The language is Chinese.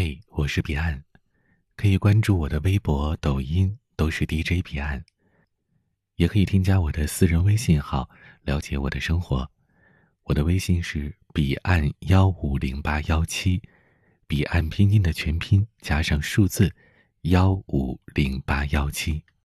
嘿我是彼岸可以关注我的微博抖音都是 dj 彼岸。也可以添加我的私人微信号了解我的生活。我的微信是彼岸幺五零八幺七彼岸拼音的全拼加上数字幺五零八幺七